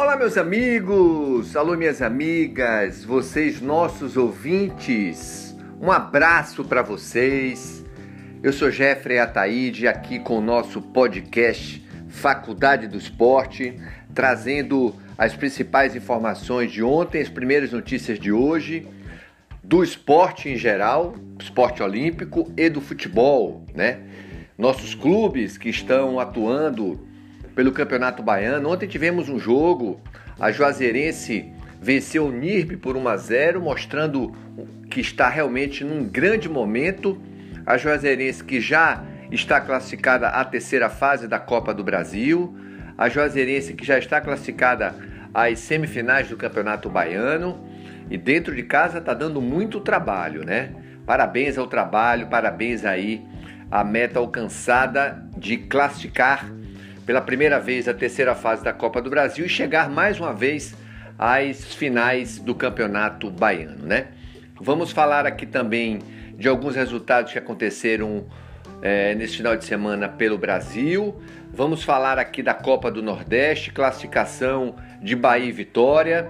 Olá, meus amigos, alô, minhas amigas, vocês, nossos ouvintes, um abraço para vocês. Eu sou Jeffrey Ataíde, aqui com o nosso podcast Faculdade do Esporte, trazendo as principais informações de ontem, as primeiras notícias de hoje, do esporte em geral, esporte olímpico e do futebol, né? Nossos clubes que estão atuando pelo Campeonato Baiano. Ontem tivemos um jogo, a Juazeirense venceu o NIRB por 1 a 0, mostrando que está realmente num grande momento. A Juazeirense que já está classificada à terceira fase da Copa do Brasil. A Juazeirense que já está classificada às semifinais do Campeonato Baiano. E dentro de casa está dando muito trabalho, né? Parabéns ao trabalho, parabéns aí à meta alcançada de classificar pela primeira vez a terceira fase da Copa do Brasil e chegar mais uma vez às finais do Campeonato Baiano, né? Vamos falar aqui também de alguns resultados que aconteceram é, nesse final de semana pelo Brasil. Vamos falar aqui da Copa do Nordeste, classificação de Bahia e Vitória.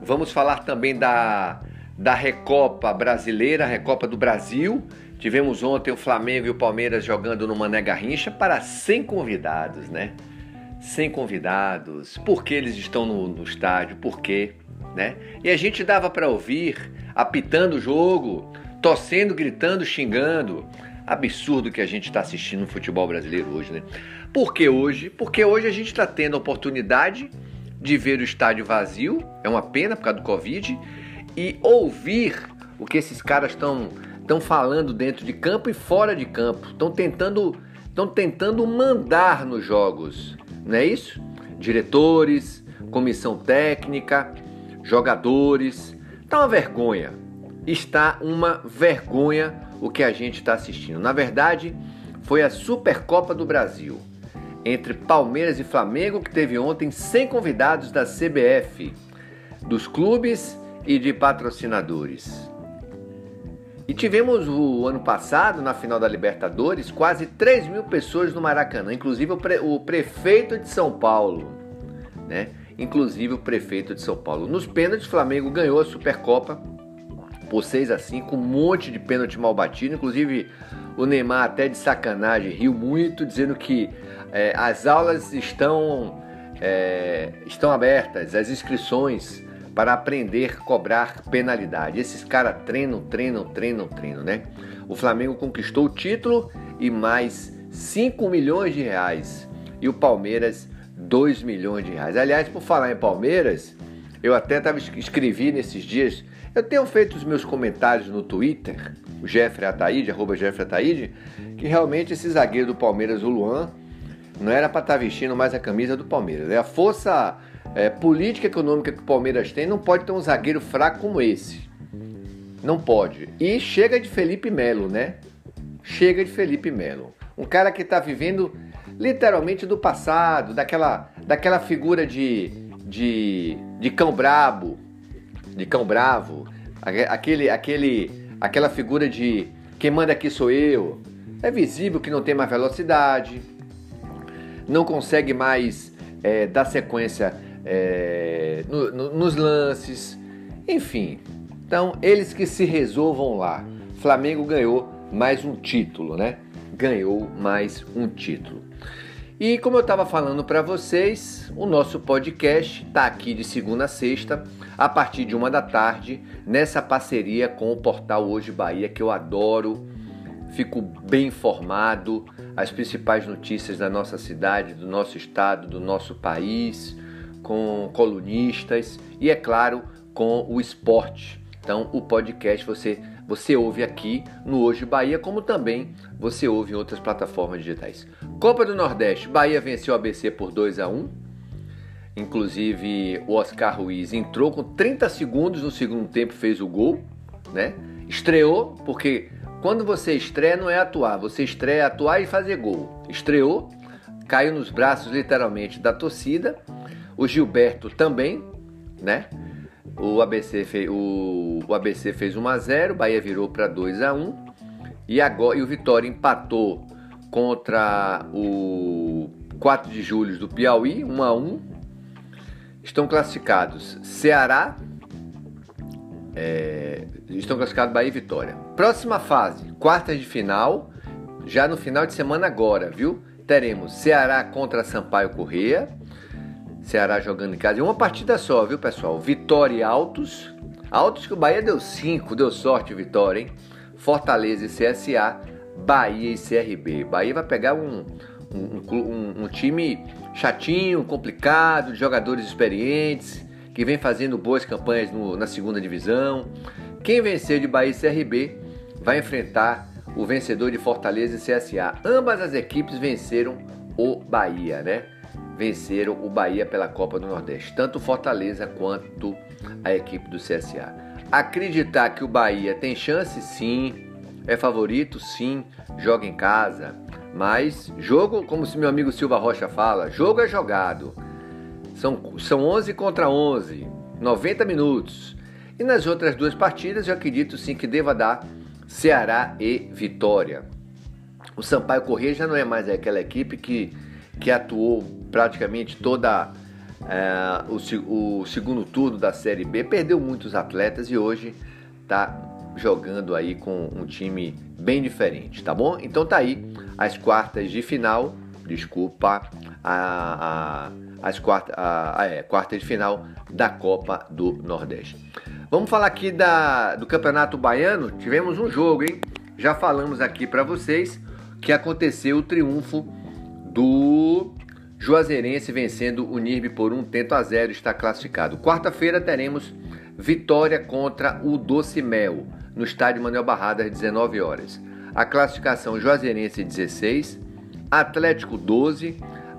Vamos falar também da, da Recopa Brasileira, Recopa do Brasil Tivemos ontem o Flamengo e o Palmeiras jogando no Mané Garrincha para 100 convidados, né? 100 convidados. Por que eles estão no, no estádio? Por quê? Né? E a gente dava para ouvir apitando o jogo, torcendo, gritando, xingando. Absurdo que a gente está assistindo no futebol brasileiro hoje, né? Por que hoje? Porque hoje a gente está tendo a oportunidade de ver o estádio vazio, é uma pena por causa do Covid, e ouvir o que esses caras estão estão falando dentro de campo e fora de campo, estão tentando, estão tentando mandar nos jogos, não é isso? Diretores, comissão técnica, jogadores, está uma vergonha, está uma vergonha o que a gente está assistindo. Na verdade, foi a Supercopa do Brasil entre Palmeiras e Flamengo que teve ontem 100 convidados da CBF, dos clubes e de patrocinadores. E tivemos o ano passado, na final da Libertadores, quase 3 mil pessoas no Maracanã, inclusive o, pre, o prefeito de São Paulo, né? Inclusive o prefeito de São Paulo. Nos pênaltis, o Flamengo ganhou a Supercopa por 6 a 5 um monte de pênalti mal batido. Inclusive, o Neymar, até de sacanagem, riu muito, dizendo que é, as aulas estão, é, estão abertas, as inscrições para aprender a cobrar penalidade. Esses caras treinam, treinam, treinam, treinam, né? O Flamengo conquistou o título e mais 5 milhões de reais. E o Palmeiras, 2 milhões de reais. Aliás, por falar em Palmeiras, eu até tava, escrevi nesses dias, eu tenho feito os meus comentários no Twitter, o Jeffrey Ataíde, arroba Jeffrey Ataíde, que realmente esse zagueiro do Palmeiras, o Luan, não era para estar tá vestindo mais a camisa do Palmeiras. É a força é, política econômica que o Palmeiras tem, não pode ter um zagueiro fraco como esse. Não pode. E chega de Felipe Melo, né? Chega de Felipe Melo. Um cara que está vivendo literalmente do passado, daquela, daquela figura de, de, de cão brabo, de cão bravo, aquele, aquele, aquela figura de quem manda aqui sou eu. É visível que não tem mais velocidade, não consegue mais é, dar sequência é, no, no, nos lances, enfim. Então, eles que se resolvam lá. Flamengo ganhou mais um título, né? Ganhou mais um título. E como eu estava falando para vocês, o nosso podcast está aqui de segunda a sexta, a partir de uma da tarde, nessa parceria com o portal Hoje Bahia, que eu adoro, fico bem informado, as principais notícias da nossa cidade, do nosso estado, do nosso país com colunistas e, é claro, com o esporte. Então, o podcast você, você ouve aqui no Hoje Bahia, como também você ouve em outras plataformas digitais. Copa do Nordeste, Bahia venceu o ABC por 2 a 1 Inclusive, o Oscar Ruiz entrou com 30 segundos no segundo tempo fez o gol, né? Estreou, porque quando você estreia não é atuar, você estreia atuar e fazer gol. Estreou, caiu nos braços literalmente da torcida o Gilberto também, né? O ABC, fez, o, o ABC fez 1 a 0, Bahia virou para 2 a 1 e agora e o Vitória empatou contra o 4 de julho do Piauí, 1 a 1. estão classificados Ceará, é, estão classificados Bahia e Vitória. Próxima fase, quartas de final, já no final de semana agora, viu? Teremos Ceará contra Sampaio Correia. Ceará jogando em casa. E uma partida só, viu, pessoal? Vitória e Altos. Altos que o Bahia deu 5, deu sorte, Vitória, hein? Fortaleza e CSA, Bahia e CRB. Bahia vai pegar um, um, um, um time chatinho, complicado, de jogadores experientes, que vem fazendo boas campanhas no, na segunda divisão. Quem vencer de Bahia e CRB vai enfrentar o vencedor de Fortaleza e CSA. Ambas as equipes venceram o Bahia, né? Venceram o Bahia pela Copa do Nordeste, tanto Fortaleza quanto a equipe do CSA. Acreditar que o Bahia tem chance, sim, é favorito, sim, joga em casa, mas jogo, como se meu amigo Silva Rocha fala, jogo é jogado. São, são 11 contra 11, 90 minutos. E nas outras duas partidas eu acredito sim que deva dar Ceará e Vitória. O Sampaio Corrêa já não é mais aquela equipe que, que atuou praticamente toda é, o, o segundo turno da Série B, perdeu muitos atletas e hoje está jogando aí com um time bem diferente, tá bom? Então tá aí as quartas de final, desculpa, a, a, as quarta, a, é, quartas de final da Copa do Nordeste. Vamos falar aqui da, do Campeonato Baiano. Tivemos um jogo, hein? Já falamos aqui para vocês que aconteceu o triunfo do Juazeirense vencendo o NIRB por um tento a zero, está classificado. Quarta-feira teremos vitória contra o Doce Mel no estádio Manuel Barrada às 19 horas. A classificação Juazeirense 16, Atlético 12,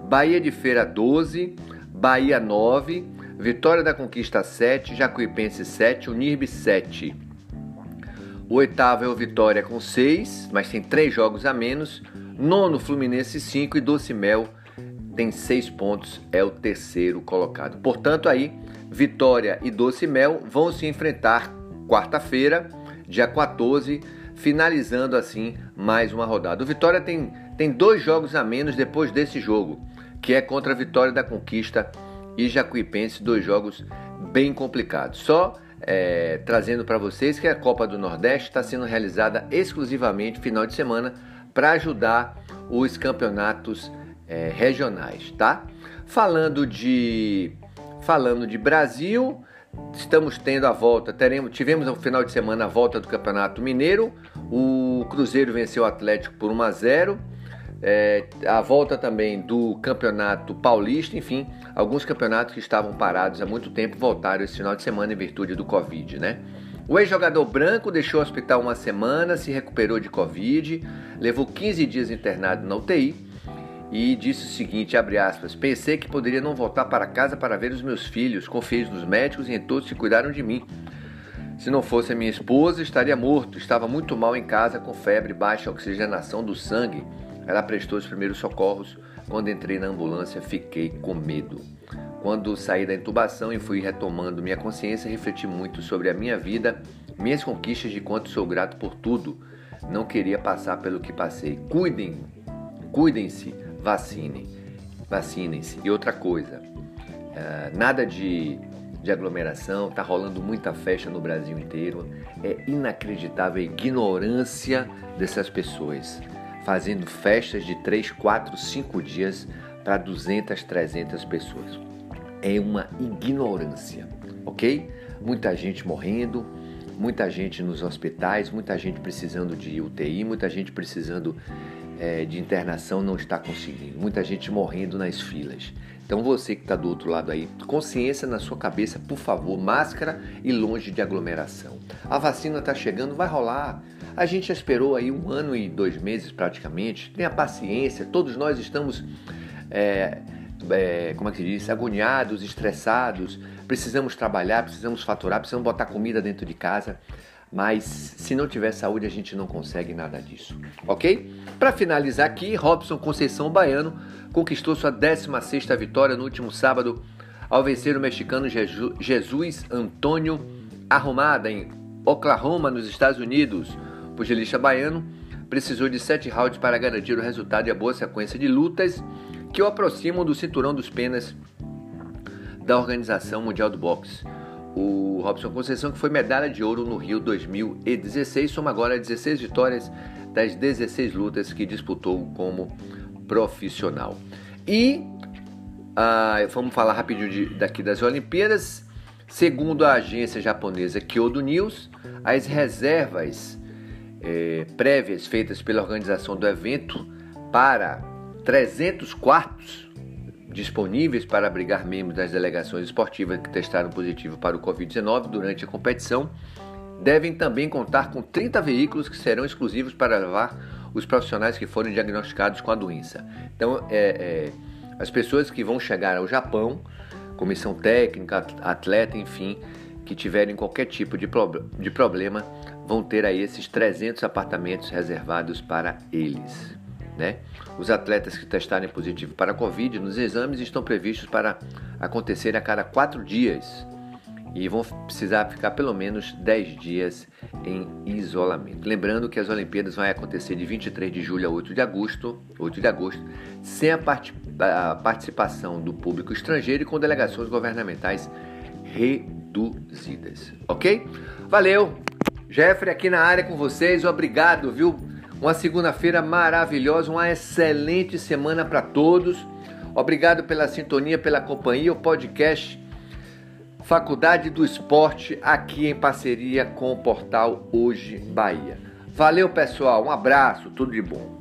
Bahia de Feira 12, Bahia 9, Vitória da Conquista 7, Jacuipense 7, Unirb 7. O oitavo é o Vitória com 6, mas tem 3 jogos a menos. Nono, Fluminense 5 e Doce Mel tem 6 pontos, é o terceiro colocado. Portanto, aí, Vitória e Doce Mel vão se enfrentar quarta-feira dia 14, finalizando assim mais uma rodada. O Vitória tem, tem dois jogos a menos depois desse jogo, que é contra a Vitória da Conquista e Jacuipense, dois jogos bem complicados. Só é, trazendo para vocês que a Copa do Nordeste está sendo realizada exclusivamente final de semana para ajudar os campeonatos é, regionais, tá? Falando de falando de Brasil, Estamos tendo a volta, teremos, tivemos no final de semana a volta do Campeonato Mineiro. O Cruzeiro venceu o Atlético por 1 a 0. É, a volta também do Campeonato Paulista, enfim, alguns campeonatos que estavam parados há muito tempo voltaram esse final de semana em virtude do Covid, né? O ex-jogador branco deixou o hospital uma semana, se recuperou de Covid, levou 15 dias internado na UTI e disse o seguinte, abre aspas, pensei que poderia não voltar para casa para ver os meus filhos, confiei nos médicos e em todos que cuidaram de mim. Se não fosse a minha esposa, estaria morto. Estava muito mal em casa, com febre, baixa oxigenação do sangue. Ela prestou os primeiros socorros. Quando entrei na ambulância, fiquei com medo. Quando saí da intubação e fui retomando minha consciência, refleti muito sobre a minha vida, minhas conquistas, de quanto sou grato por tudo. Não queria passar pelo que passei. Cuidem, cuidem-se vacinem. Vacinem-se. E outra coisa, uh, nada de, de aglomeração, tá rolando muita festa no Brasil inteiro. É inacreditável a ignorância dessas pessoas fazendo festas de 3, 4, 5 dias para 200, 300 pessoas. É uma ignorância, ok? Muita gente morrendo, muita gente nos hospitais, muita gente precisando de UTI, muita gente precisando é, de internação não está conseguindo. Muita gente morrendo nas filas. Então você que está do outro lado aí, consciência na sua cabeça, por favor, máscara e longe de aglomeração. A vacina está chegando, vai rolar. A gente esperou aí um ano e dois meses praticamente. Tenha paciência, todos nós estamos, é, é, como é que se diz, agoniados, estressados. Precisamos trabalhar, precisamos faturar, precisamos botar comida dentro de casa mas se não tiver saúde a gente não consegue nada disso, ok? Para finalizar aqui, Robson Conceição Baiano conquistou sua 16ª vitória no último sábado ao vencer o mexicano Jesus Antônio Arrumada em Oklahoma, nos Estados Unidos. O pugilista baiano precisou de sete rounds para garantir o resultado e a boa sequência de lutas que o aproximam do cinturão dos penas da Organização Mundial do Boxe. O Robson Conceição, que foi medalha de ouro no Rio 2016, soma agora 16 vitórias das 16 lutas que disputou como profissional. E ah, vamos falar rapidinho de, daqui das Olimpíadas. Segundo a agência japonesa Kyodo News, as reservas eh, prévias feitas pela organização do evento para 300 quartos disponíveis para abrigar membros das delegações esportivas que testaram positivo para o Covid-19 durante a competição devem também contar com 30 veículos que serão exclusivos para levar os profissionais que forem diagnosticados com a doença. Então, é, é, as pessoas que vão chegar ao Japão, comissão técnica, atleta, enfim, que tiverem qualquer tipo de, pro, de problema, vão ter aí esses 300 apartamentos reservados para eles. Né? Os atletas que testarem positivo para a Covid nos exames estão previstos para acontecer a cada quatro dias e vão precisar ficar pelo menos 10 dias em isolamento. Lembrando que as Olimpíadas vão acontecer de 23 de julho a 8 de agosto, 8 de agosto, sem a, part a participação do público estrangeiro e com delegações governamentais reduzidas. Ok? Valeu! Jeffrey aqui na área com vocês, obrigado, viu? Uma segunda-feira maravilhosa, uma excelente semana para todos. Obrigado pela sintonia, pela companhia. O podcast Faculdade do Esporte, aqui em parceria com o portal Hoje Bahia. Valeu, pessoal. Um abraço, tudo de bom.